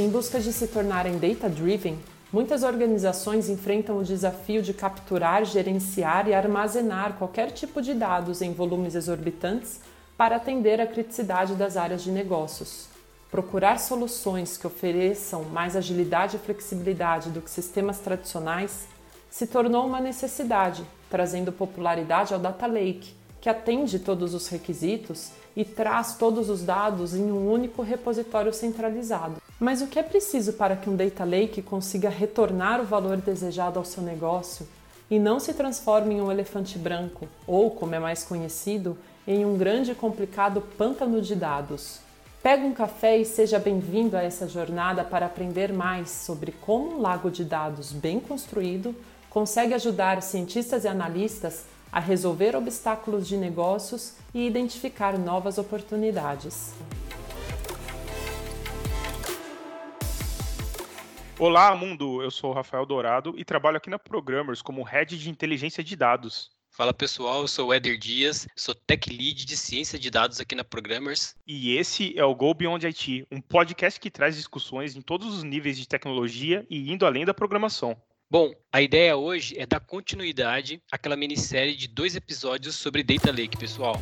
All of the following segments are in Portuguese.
Em busca de se tornarem data-driven, muitas organizações enfrentam o desafio de capturar, gerenciar e armazenar qualquer tipo de dados em volumes exorbitantes para atender à criticidade das áreas de negócios. Procurar soluções que ofereçam mais agilidade e flexibilidade do que sistemas tradicionais se tornou uma necessidade, trazendo popularidade ao Data Lake, que atende todos os requisitos e traz todos os dados em um único repositório centralizado. Mas o que é preciso para que um Data Lake consiga retornar o valor desejado ao seu negócio e não se transforme em um elefante branco, ou, como é mais conhecido, em um grande e complicado pântano de dados? Pega um café e seja bem-vindo a essa jornada para aprender mais sobre como um lago de dados bem construído consegue ajudar cientistas e analistas a resolver obstáculos de negócios e identificar novas oportunidades. Olá, mundo! Eu sou o Rafael Dourado e trabalho aqui na Programmers como Head de Inteligência de Dados. Fala pessoal, eu sou o Éder Dias, sou Tech Lead de Ciência de Dados aqui na Programmers. E esse é o Go Beyond IT, um podcast que traz discussões em todos os níveis de tecnologia e indo além da programação. Bom, a ideia hoje é dar continuidade àquela minissérie de dois episódios sobre Data Lake, pessoal.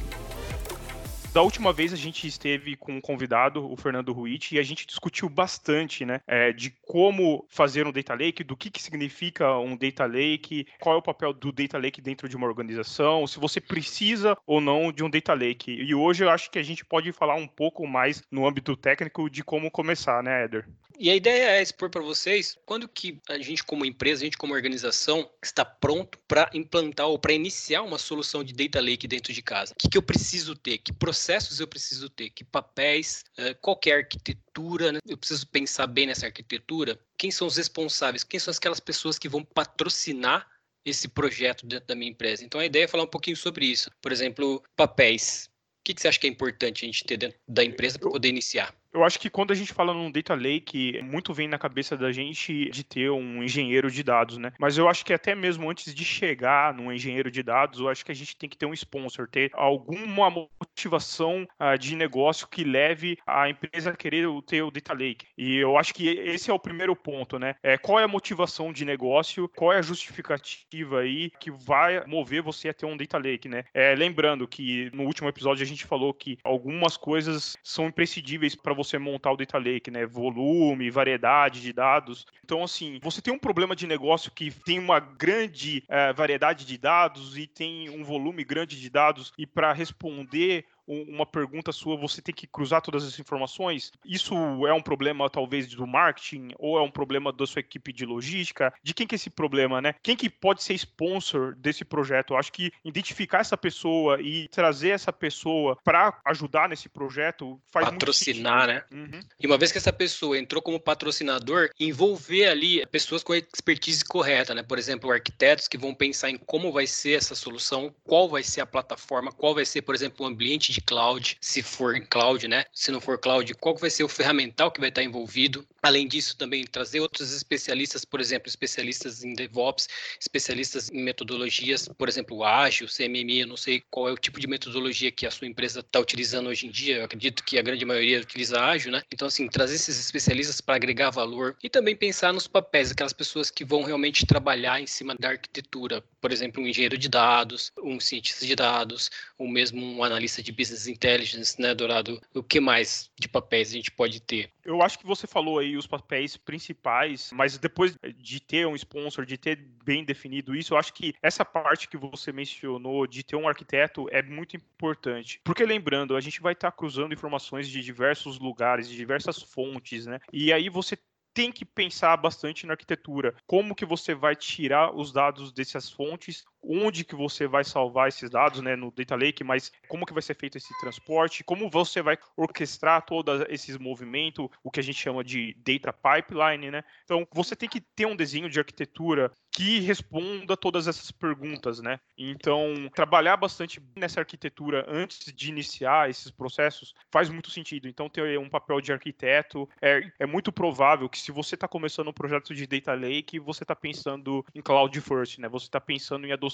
Da última vez a gente esteve com um convidado, o Fernando Ruiz, e a gente discutiu bastante, né, é, de como fazer um data lake, do que, que significa um data lake, qual é o papel do data lake dentro de uma organização, se você precisa ou não de um data lake. E hoje eu acho que a gente pode falar um pouco mais no âmbito técnico de como começar, né, Eder? E a ideia é expor para vocês quando que a gente como empresa, a gente como organização está pronto para implantar ou para iniciar uma solução de data lake dentro de casa. O que, que eu preciso ter? Que processos eu preciso ter? Que papéis? Eh, qualquer arquitetura? Né? Eu preciso pensar bem nessa arquitetura. Quem são os responsáveis? Quem são aquelas pessoas que vão patrocinar esse projeto dentro da minha empresa? Então a ideia é falar um pouquinho sobre isso. Por exemplo, papéis. O que, que você acha que é importante a gente ter dentro da empresa para poder iniciar? Eu acho que quando a gente fala num data lake, muito vem na cabeça da gente de ter um engenheiro de dados, né? Mas eu acho que até mesmo antes de chegar num engenheiro de dados, eu acho que a gente tem que ter um sponsor, ter alguma motivação uh, de negócio que leve a empresa a querer ter o data lake. E eu acho que esse é o primeiro ponto, né? É, qual é a motivação de negócio, qual é a justificativa aí que vai mover você a ter um data lake, né? É, lembrando que no último episódio a gente falou que algumas coisas são imprescindíveis para você montar o data lake, né? Volume, variedade de dados. Então, assim, você tem um problema de negócio que tem uma grande é, variedade de dados e tem um volume grande de dados, e para responder uma pergunta sua, você tem que cruzar todas as informações. Isso é um problema, talvez, do marketing, ou é um problema da sua equipe de logística? De quem que é esse problema, né? Quem que pode ser sponsor desse projeto? Eu acho que identificar essa pessoa e trazer essa pessoa para ajudar nesse projeto faz Patrocinar, né? Uhum. E uma vez que essa pessoa entrou como patrocinador, envolver ali pessoas com a expertise correta, né? Por exemplo, arquitetos que vão pensar em como vai ser essa solução, qual vai ser a plataforma, qual vai ser, por exemplo, o ambiente de de cloud, se for em cloud, né? Se não for cloud, qual vai ser o ferramental que vai estar envolvido? Além disso, também trazer outros especialistas, por exemplo, especialistas em DevOps, especialistas em metodologias, por exemplo, ágil, CMMI, eu não sei qual é o tipo de metodologia que a sua empresa está utilizando hoje em dia, eu acredito que a grande maioria utiliza ágil, né? Então, assim, trazer esses especialistas para agregar valor e também pensar nos papéis, aquelas pessoas que vão realmente trabalhar em cima da arquitetura, por exemplo, um engenheiro de dados, um cientista de dados, ou mesmo um analista de business intelligence, né, Dourado? O que mais de papéis a gente pode ter? Eu acho que você falou aí os papéis principais, mas depois de ter um sponsor, de ter bem definido isso, eu acho que essa parte que você mencionou de ter um arquiteto é muito importante. Porque lembrando, a gente vai estar cruzando informações de diversos lugares, de diversas fontes, né? E aí você tem que pensar bastante na arquitetura. Como que você vai tirar os dados dessas fontes, onde que você vai salvar esses dados, né, no data lake, mas como que vai ser feito esse transporte, como você vai orquestrar todos esses movimentos, o que a gente chama de data pipeline, né? Então, você tem que ter um desenho de arquitetura que responda todas essas perguntas, né? Então, trabalhar bastante nessa arquitetura antes de iniciar esses processos faz muito sentido. Então, ter um papel de arquiteto é, é muito provável que se você está começando um projeto de data lake, você está pensando em cloud first, né? Você está pensando em adoção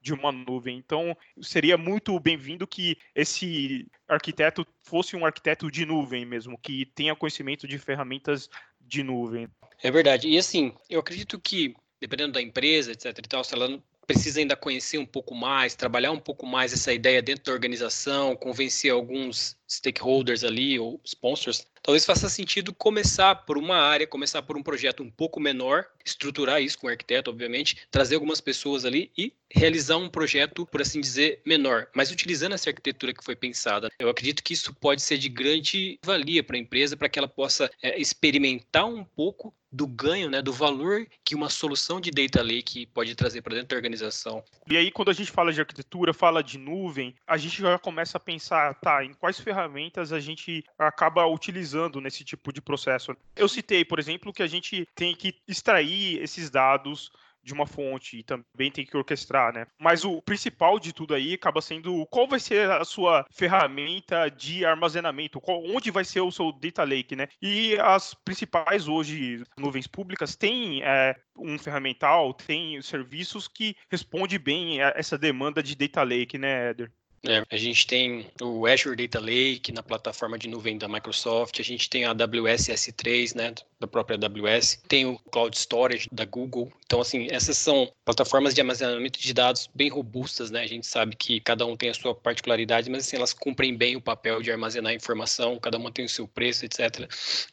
de uma nuvem. Então, seria muito bem-vindo que esse arquiteto fosse um arquiteto de nuvem mesmo, que tenha conhecimento de ferramentas de nuvem. É verdade. E assim, eu acredito que, dependendo da empresa, etc e tal, se ela precisa ainda conhecer um pouco mais, trabalhar um pouco mais essa ideia dentro da organização, convencer alguns stakeholders ali ou sponsors, talvez faça sentido começar por uma área, começar por um projeto um pouco menor, estruturar isso com o arquiteto, obviamente, trazer algumas pessoas ali e realizar um projeto, por assim dizer, menor, mas utilizando essa arquitetura que foi pensada. Eu acredito que isso pode ser de grande valia para a empresa, para que ela possa é, experimentar um pouco do ganho, né, do valor que uma solução de data lake pode trazer para dentro da organização. E aí, quando a gente fala de arquitetura, fala de nuvem, a gente já começa a pensar, tá, em quais ferramentas a gente acaba utilizando nesse tipo de processo. Eu citei, por exemplo, que a gente tem que extrair esses dados de uma fonte e também tem que orquestrar, né? Mas o principal de tudo aí acaba sendo qual vai ser a sua ferramenta de armazenamento, qual, onde vai ser o seu data lake, né? E as principais hoje nuvens públicas têm é, um ferramental, tem serviços que responde bem a essa demanda de data lake, né, Eder? É, a gente tem o Azure Data Lake na plataforma de nuvem da Microsoft, a gente tem a AWS S3, né, da própria AWS, tem o Cloud Storage da Google. Então, assim, essas são plataformas de armazenamento de dados bem robustas, né? A gente sabe que cada um tem a sua particularidade, mas assim, elas cumprem bem o papel de armazenar informação, cada uma tem o seu preço, etc.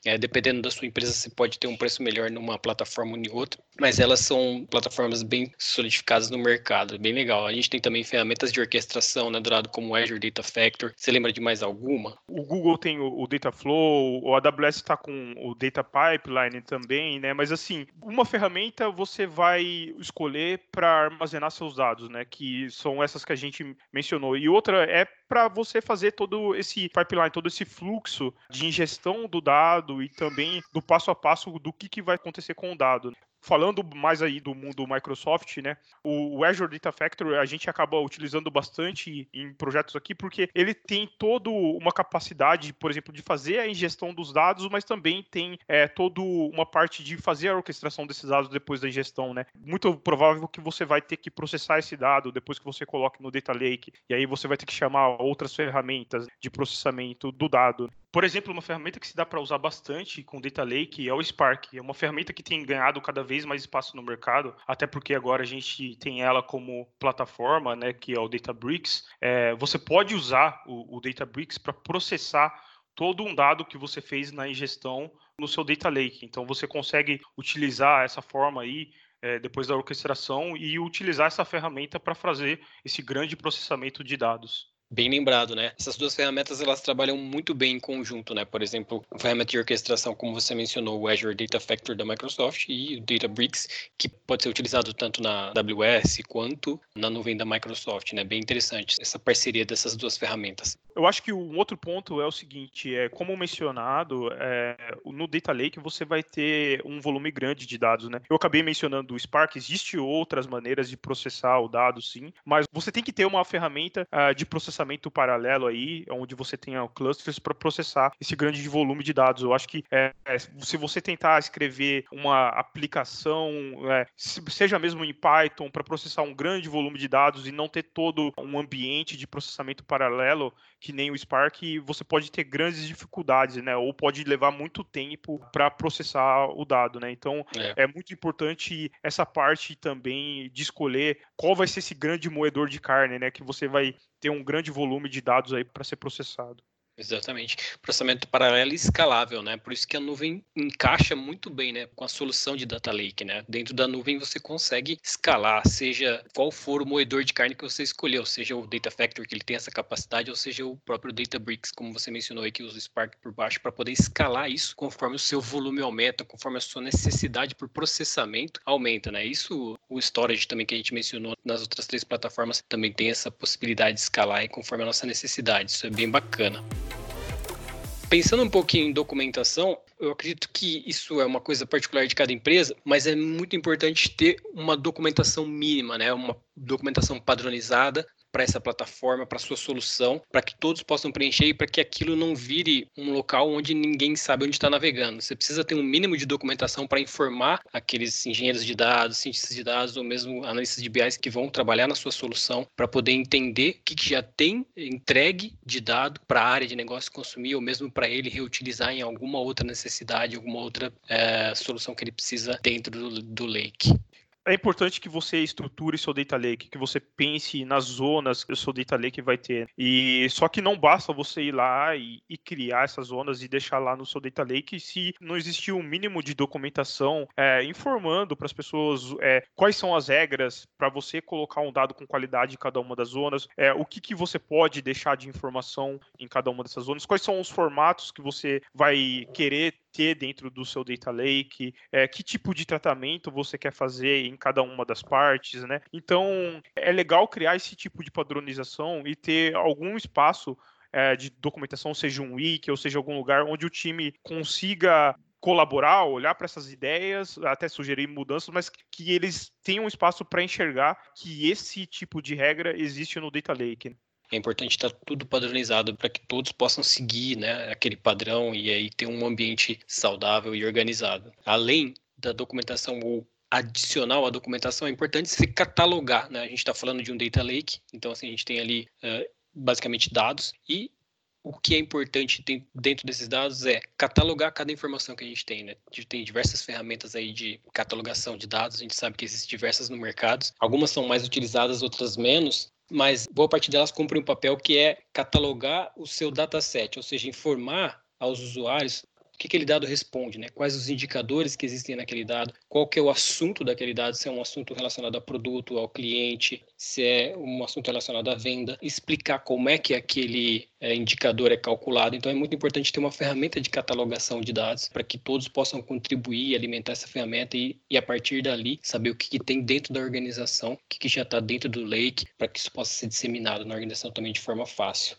É, dependendo da sua empresa, você pode ter um preço melhor numa plataforma ou em outra, mas elas são plataformas bem solidificadas no mercado, bem legal. A gente tem também ferramentas de orquestração, né, Dourado, como Azure Data Factor. Você lembra de mais alguma? O Google tem o, o Dataflow, o AWS está com o Data Pipeline também, né? Mas assim, uma ferramenta você vai escolher para armazenar seus dados, né? Que são essas que a gente mencionou. E outra é para você fazer todo esse pipeline, todo esse fluxo de ingestão do dado e também do passo a passo do que, que vai acontecer com o dado falando mais aí do mundo Microsoft, né? O Azure Data Factory a gente acaba utilizando bastante em projetos aqui porque ele tem toda uma capacidade, por exemplo, de fazer a ingestão dos dados, mas também tem é, toda uma parte de fazer a orquestração desses dados depois da ingestão, né? Muito provável que você vai ter que processar esse dado depois que você coloque no Data Lake e aí você vai ter que chamar outras ferramentas de processamento do dado. Por exemplo, uma ferramenta que se dá para usar bastante com Data Lake é o Spark. É uma ferramenta que tem ganhado cada vez mais espaço no mercado, até porque agora a gente tem ela como plataforma, né, que é o Databricks. É, você pode usar o, o Databricks para processar todo um dado que você fez na ingestão no seu Data Lake. Então você consegue utilizar essa forma aí é, depois da orquestração e utilizar essa ferramenta para fazer esse grande processamento de dados. Bem lembrado, né? Essas duas ferramentas elas trabalham muito bem em conjunto, né? Por exemplo, a ferramenta de orquestração, como você mencionou, o Azure Data Factory da Microsoft e o Databricks, que pode ser utilizado tanto na AWS quanto na nuvem da Microsoft, né? Bem interessante essa parceria dessas duas ferramentas. Eu acho que um outro ponto é o seguinte, é como mencionado, é, no Data Lake você vai ter um volume grande de dados, né? Eu acabei mencionando o Spark, existe outras maneiras de processar o dado, sim, mas você tem que ter uma ferramenta uh, de processamento paralelo aí, onde você tenha clusters para processar esse grande volume de dados. Eu acho que é, é, se você tentar escrever uma aplicação, é, seja mesmo em Python, para processar um grande volume de dados e não ter todo um ambiente de processamento paralelo, que nem o Spark, você pode ter grandes dificuldades, né? Ou pode levar muito tempo para processar o dado, né? Então é. é. muito importante essa parte também de escolher qual vai ser esse grande moedor de carne, né? Que você vai ter um grande volume de dados aí para ser processado. Exatamente. Processamento paralelo e escalável, né? Por isso que a nuvem encaixa muito bem, né, com a solução de data lake, né? Dentro da nuvem você consegue escalar, seja qual for o moedor de carne que você escolheu, seja o Data Factory que ele tem essa capacidade, ou seja o próprio Databricks, como você mencionou aí que usa o Spark por baixo para poder escalar isso conforme o seu volume aumenta, conforme a sua necessidade por processamento aumenta, né? Isso o storage também que a gente mencionou nas outras três plataformas também tem essa possibilidade de escalar conforme a nossa necessidade. Isso é bem bacana. Pensando um pouquinho em documentação, eu acredito que isso é uma coisa particular de cada empresa, mas é muito importante ter uma documentação mínima, né? Uma documentação padronizada para essa plataforma, para sua solução, para que todos possam preencher e para que aquilo não vire um local onde ninguém sabe onde está navegando. Você precisa ter um mínimo de documentação para informar aqueles engenheiros de dados, cientistas de dados ou mesmo analistas de BIs que vão trabalhar na sua solução para poder entender o que, que já tem entregue de dado para a área de negócio consumir ou mesmo para ele reutilizar em alguma outra necessidade, alguma outra é, solução que ele precisa dentro do, do Lake é importante que você estruture seu data lake, que você pense nas zonas que o seu data lake vai ter. E só que não basta você ir lá e, e criar essas zonas e deixar lá no seu data lake se não existir um mínimo de documentação é, informando para as pessoas é, quais são as regras para você colocar um dado com qualidade em cada uma das zonas, é, o que, que você pode deixar de informação em cada uma dessas zonas, quais são os formatos que você vai querer ter dentro do seu data lake, é, que tipo de tratamento você quer fazer em cada uma das partes, né? Então é legal criar esse tipo de padronização e ter algum espaço é, de documentação, seja um wiki ou seja algum lugar onde o time consiga colaborar, olhar para essas ideias, até sugerir mudanças, mas que eles tenham espaço para enxergar que esse tipo de regra existe no Data Lake. É importante estar tudo padronizado para que todos possam seguir né, aquele padrão e aí ter um ambiente saudável e organizado. Além da documentação ou adicional à documentação, é importante se catalogar. Né? A gente está falando de um data lake, então assim, a gente tem ali uh, basicamente dados e o que é importante dentro desses dados é catalogar cada informação que a gente tem, né? A gente tem diversas ferramentas aí de catalogação de dados, a gente sabe que existem diversas no mercado. Algumas são mais utilizadas, outras menos, mas boa parte delas cumpre um papel que é catalogar o seu dataset, ou seja, informar aos usuários que aquele dado responde, né? Quais os indicadores que existem naquele dado, qual que é o assunto daquele dado, se é um assunto relacionado a produto, ao cliente, se é um assunto relacionado à venda, explicar como é que aquele é, indicador é calculado. Então é muito importante ter uma ferramenta de catalogação de dados para que todos possam contribuir e alimentar essa ferramenta e, e a partir dali saber o que, que tem dentro da organização, o que, que já está dentro do lake, para que isso possa ser disseminado na organização também de forma fácil.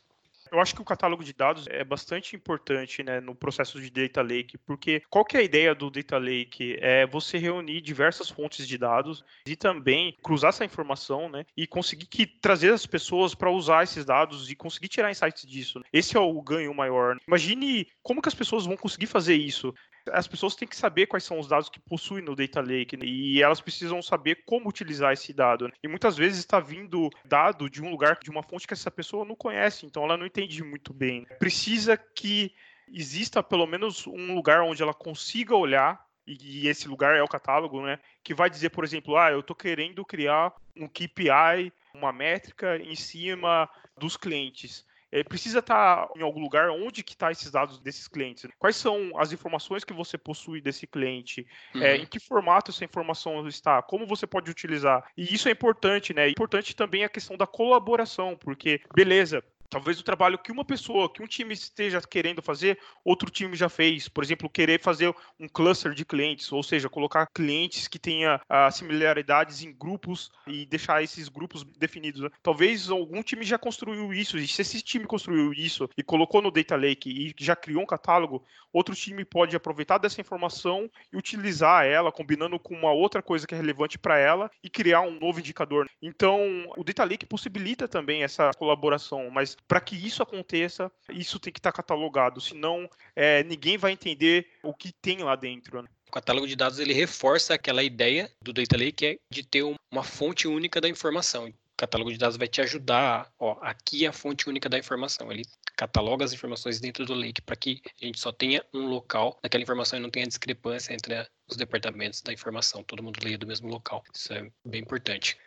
Eu acho que o catálogo de dados é bastante importante né, no processo de data lake, porque qual que é a ideia do data lake? É você reunir diversas fontes de dados e também cruzar essa informação né, e conseguir que, trazer as pessoas para usar esses dados e conseguir tirar insights disso. Esse é o ganho maior. Imagine como que as pessoas vão conseguir fazer isso as pessoas têm que saber quais são os dados que possuem no data lake né? e elas precisam saber como utilizar esse dado. Né? E muitas vezes está vindo dado de um lugar, de uma fonte que essa pessoa não conhece, então ela não entende muito bem. Precisa que exista pelo menos um lugar onde ela consiga olhar e esse lugar é o catálogo, né? Que vai dizer, por exemplo, ah, eu estou querendo criar um KPI, uma métrica em cima dos clientes é, precisa estar tá em algum lugar onde que está esses dados desses clientes. Quais são as informações que você possui desse cliente? É, uhum. É, em que formato essa informação está? Como você pode utilizar? E isso é importante, né? É importante também a questão da colaboração, porque, beleza, Talvez o trabalho que uma pessoa, que um time esteja querendo fazer, outro time já fez. Por exemplo, querer fazer um cluster de clientes, ou seja, colocar clientes que tenha ah, similaridades em grupos e deixar esses grupos definidos. Né? Talvez algum time já construiu isso, e se esse time construiu isso e colocou no Data Lake e já criou um catálogo, outro time pode aproveitar dessa informação e utilizar ela, combinando com uma outra coisa que é relevante para ela e criar um novo indicador. Então, o Data Lake possibilita também essa colaboração, mas para que isso aconteça, isso tem que estar tá catalogado, senão é, ninguém vai entender o que tem lá dentro. Né? O catálogo de dados ele reforça aquela ideia do Data Lake que é de ter uma fonte única da informação. O catálogo de dados vai te ajudar, ó, aqui é a fonte única da informação. Ele cataloga as informações dentro do lake para que a gente só tenha um local daquela informação e não tenha discrepância entre os departamentos da informação. Todo mundo leia do mesmo local. Isso é bem importante.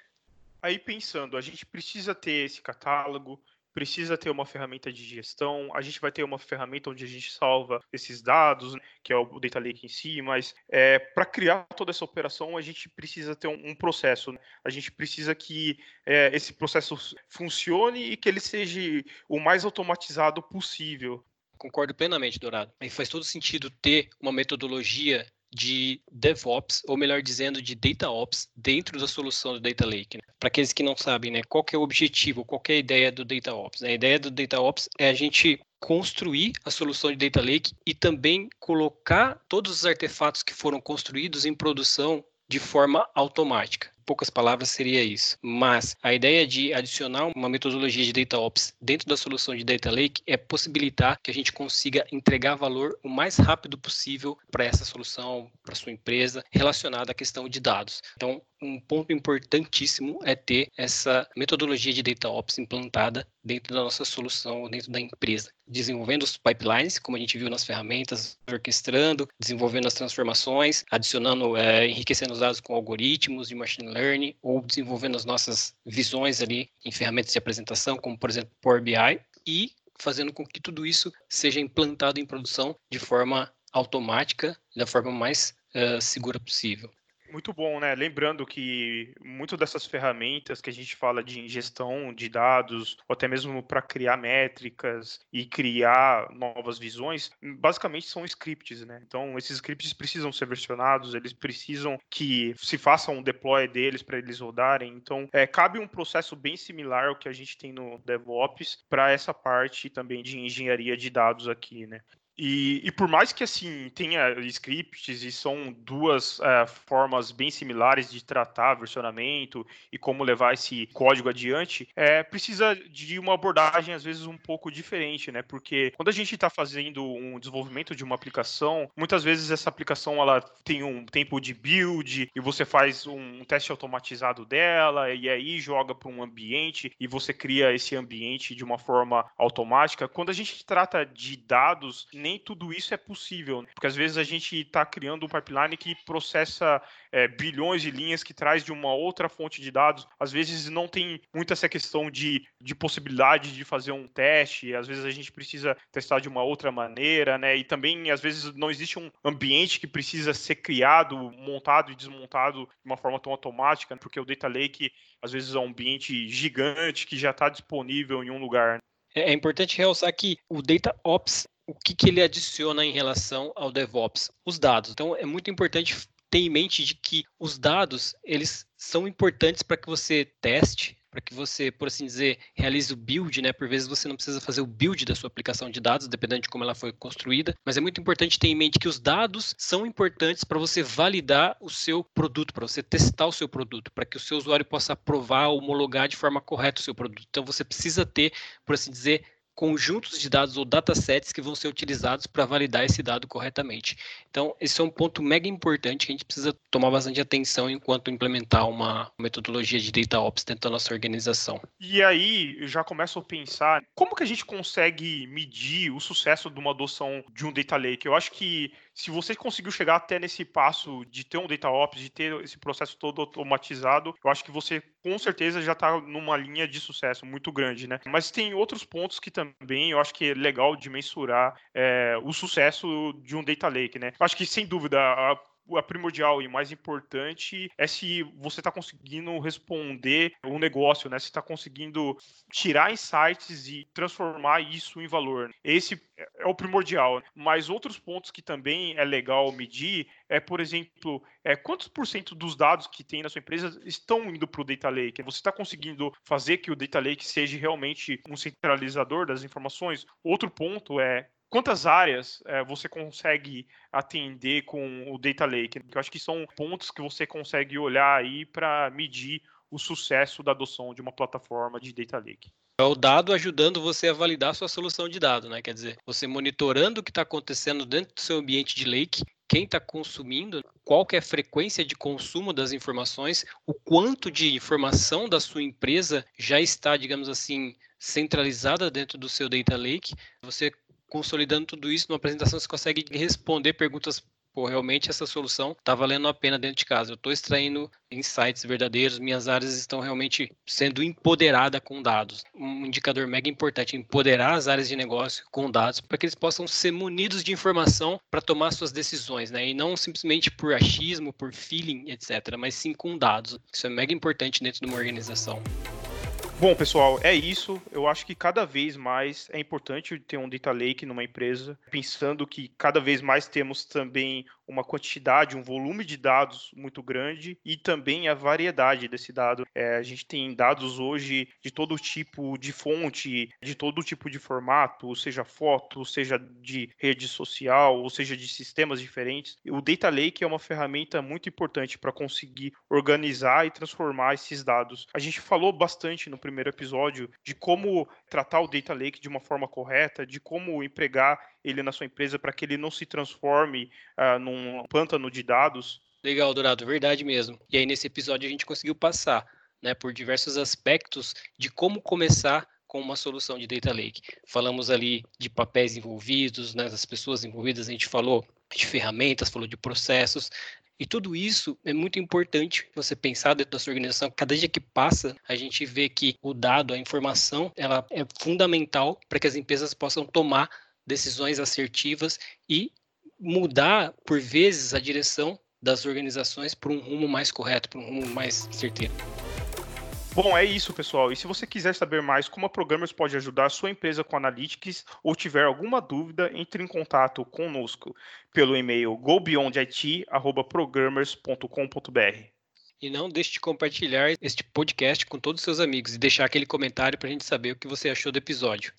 Aí pensando, a gente precisa ter esse catálogo, precisa ter uma ferramenta de gestão. A gente vai ter uma ferramenta onde a gente salva esses dados, né, que é o Data Lake em si, mas é, para criar toda essa operação, a gente precisa ter um, um processo. Né? A gente precisa que é, esse processo funcione e que ele seja o mais automatizado possível. Concordo plenamente, Dourado. E faz todo sentido ter uma metodologia de DevOps, ou melhor dizendo, de DataOps, dentro da solução do Data Lake. Né? Para aqueles que não sabem, né, qual é o objetivo, qual é a ideia do DataOps? Né? A ideia do DataOps é a gente construir a solução de Data Lake e também colocar todos os artefatos que foram construídos em produção de forma automática. Poucas palavras seria isso. Mas a ideia de adicionar uma metodologia de Data Ops dentro da solução de Data Lake é possibilitar que a gente consiga entregar valor o mais rápido possível para essa solução, para sua empresa, relacionada à questão de dados. Então, um ponto importantíssimo é ter essa metodologia de Data Ops implantada dentro da nossa solução, dentro da empresa. Desenvolvendo os pipelines, como a gente viu nas ferramentas, orquestrando, desenvolvendo as transformações, adicionando, é, enriquecendo os dados com algoritmos de machine learning, ou desenvolvendo as nossas visões ali em ferramentas de apresentação, como por exemplo Power BI, e fazendo com que tudo isso seja implantado em produção de forma automática, da forma mais uh, segura possível. Muito bom, né? Lembrando que muitas dessas ferramentas que a gente fala de ingestão de dados, ou até mesmo para criar métricas e criar novas visões, basicamente são scripts, né? Então, esses scripts precisam ser versionados, eles precisam que se faça um deploy deles para eles rodarem. Então, é, cabe um processo bem similar ao que a gente tem no DevOps para essa parte também de engenharia de dados aqui, né? E, e, por mais que assim tenha scripts e são duas é, formas bem similares de tratar versionamento e como levar esse código adiante, é, precisa de uma abordagem às vezes um pouco diferente, né? Porque quando a gente está fazendo um desenvolvimento de uma aplicação, muitas vezes essa aplicação ela tem um tempo de build e você faz um teste automatizado dela e aí joga para um ambiente e você cria esse ambiente de uma forma automática. Quando a gente trata de dados nem tudo isso é possível, né? porque às vezes a gente está criando um pipeline que processa é, bilhões de linhas que traz de uma outra fonte de dados. Às vezes não tem muito essa questão de, de possibilidade de fazer um teste, às vezes a gente precisa testar de uma outra maneira, né? E também às vezes não existe um ambiente que precisa ser criado, montado e desmontado de uma forma tão automática, porque o Data Lake às vezes é um ambiente gigante que já está disponível em um lugar. É, é importante realçar que o Data Ops o que, que ele adiciona em relação ao DevOps? Os dados. Então, é muito importante ter em mente de que os dados, eles são importantes para que você teste, para que você, por assim dizer, realize o build, né? Por vezes você não precisa fazer o build da sua aplicação de dados, dependendo de como ela foi construída, mas é muito importante ter em mente que os dados são importantes para você validar o seu produto, para você testar o seu produto, para que o seu usuário possa aprovar, homologar de forma correta o seu produto. Então você precisa ter, por assim dizer, conjuntos de dados ou datasets que vão ser utilizados para validar esse dado corretamente. Então, esse é um ponto mega importante que a gente precisa tomar bastante atenção enquanto implementar uma metodologia de Data Ops dentro da nossa organização. E aí, eu já começo a pensar, como que a gente consegue medir o sucesso de uma adoção de um Data Lake? Eu acho que se você conseguiu chegar até nesse passo de ter um Data Ops, de ter esse processo todo automatizado, eu acho que você com certeza já está numa linha de sucesso muito grande, né? Mas tem outros pontos que também eu acho que é legal de mensurar é, o sucesso de um Data Lake, né? Eu acho que sem dúvida a a primordial e mais importante é se você está conseguindo responder o negócio, né? Se está conseguindo tirar insights e transformar isso em valor. Esse é o primordial. Mas outros pontos que também é legal medir é, por exemplo, é, quantos por cento dos dados que tem na sua empresa estão indo para o Data Lake? Você está conseguindo fazer que o Data Lake seja realmente um centralizador das informações? Outro ponto é quantas áreas é, você consegue atender com o Data Lake? Eu acho que são pontos que você consegue olhar aí para medir o sucesso da adoção de uma plataforma de Data Lake. É o dado ajudando você a validar sua solução de dado, né? Quer dizer, você monitorando o que está acontecendo dentro do seu ambiente de lake, quem está consumindo, qual é a frequência de consumo das informações, o quanto de informação da sua empresa já está, digamos assim, centralizada dentro do seu data lake. Você consolidando tudo isso numa apresentação, você consegue responder perguntas pô, realmente essa solução está valendo a pena dentro de casa. Eu estou extraindo insights verdadeiros, minhas áreas estão realmente sendo empoderadas com dados. Um indicador mega importante, empoderar as áreas de negócio com dados para que eles possam ser munidos de informação para tomar suas decisões, né? E não simplesmente por achismo, por feeling, etc., mas sim com dados. Isso é mega importante dentro de uma organização. Bom, pessoal, é isso. Eu acho que cada vez mais é importante ter um data lake numa empresa, pensando que cada vez mais temos também uma quantidade, um volume de dados muito grande e também a variedade desse dado. É, a gente tem dados hoje de todo tipo de fonte, de todo tipo de formato, seja foto, seja de rede social, ou seja de sistemas diferentes. O Data Lake é uma ferramenta muito importante para conseguir organizar e transformar esses dados. A gente falou bastante no primeiro episódio de como tratar o Data Lake de uma forma correta, de como empregar ele na sua empresa para que ele não se transforme uh, num pântano de dados. Legal, Dourado, verdade mesmo. E aí nesse episódio a gente conseguiu passar né, por diversos aspectos de como começar com uma solução de data lake. Falamos ali de papéis envolvidos, né, das pessoas envolvidas, a gente falou de ferramentas, falou de processos, e tudo isso é muito importante você pensar dentro da sua organização. Cada dia que passa, a gente vê que o dado, a informação, ela é fundamental para que as empresas possam tomar decisões assertivas e mudar, por vezes, a direção das organizações para um rumo mais correto, para um rumo mais certeiro. Bom, é isso, pessoal. E se você quiser saber mais como a Programmers pode ajudar a sua empresa com Analytics ou tiver alguma dúvida, entre em contato conosco pelo e-mail gobeyondit@programmers.com.br. E não deixe de compartilhar este podcast com todos os seus amigos e deixar aquele comentário para a gente saber o que você achou do episódio.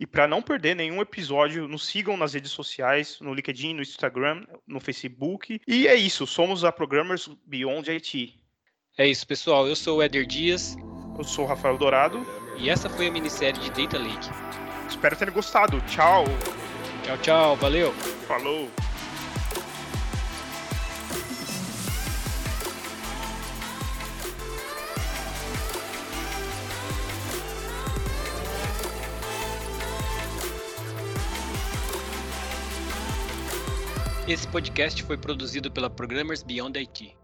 E para não perder nenhum episódio, nos sigam nas redes sociais, no LinkedIn, no Instagram, no Facebook. E é isso, somos a Programmers Beyond IT. É isso, pessoal. Eu sou o Éder Dias. Eu sou o Rafael Dourado. E essa foi a minissérie de Data Lake. Espero ter gostado. Tchau. Tchau, tchau. Valeu. Falou. Esse podcast foi produzido pela Programmers Beyond IT.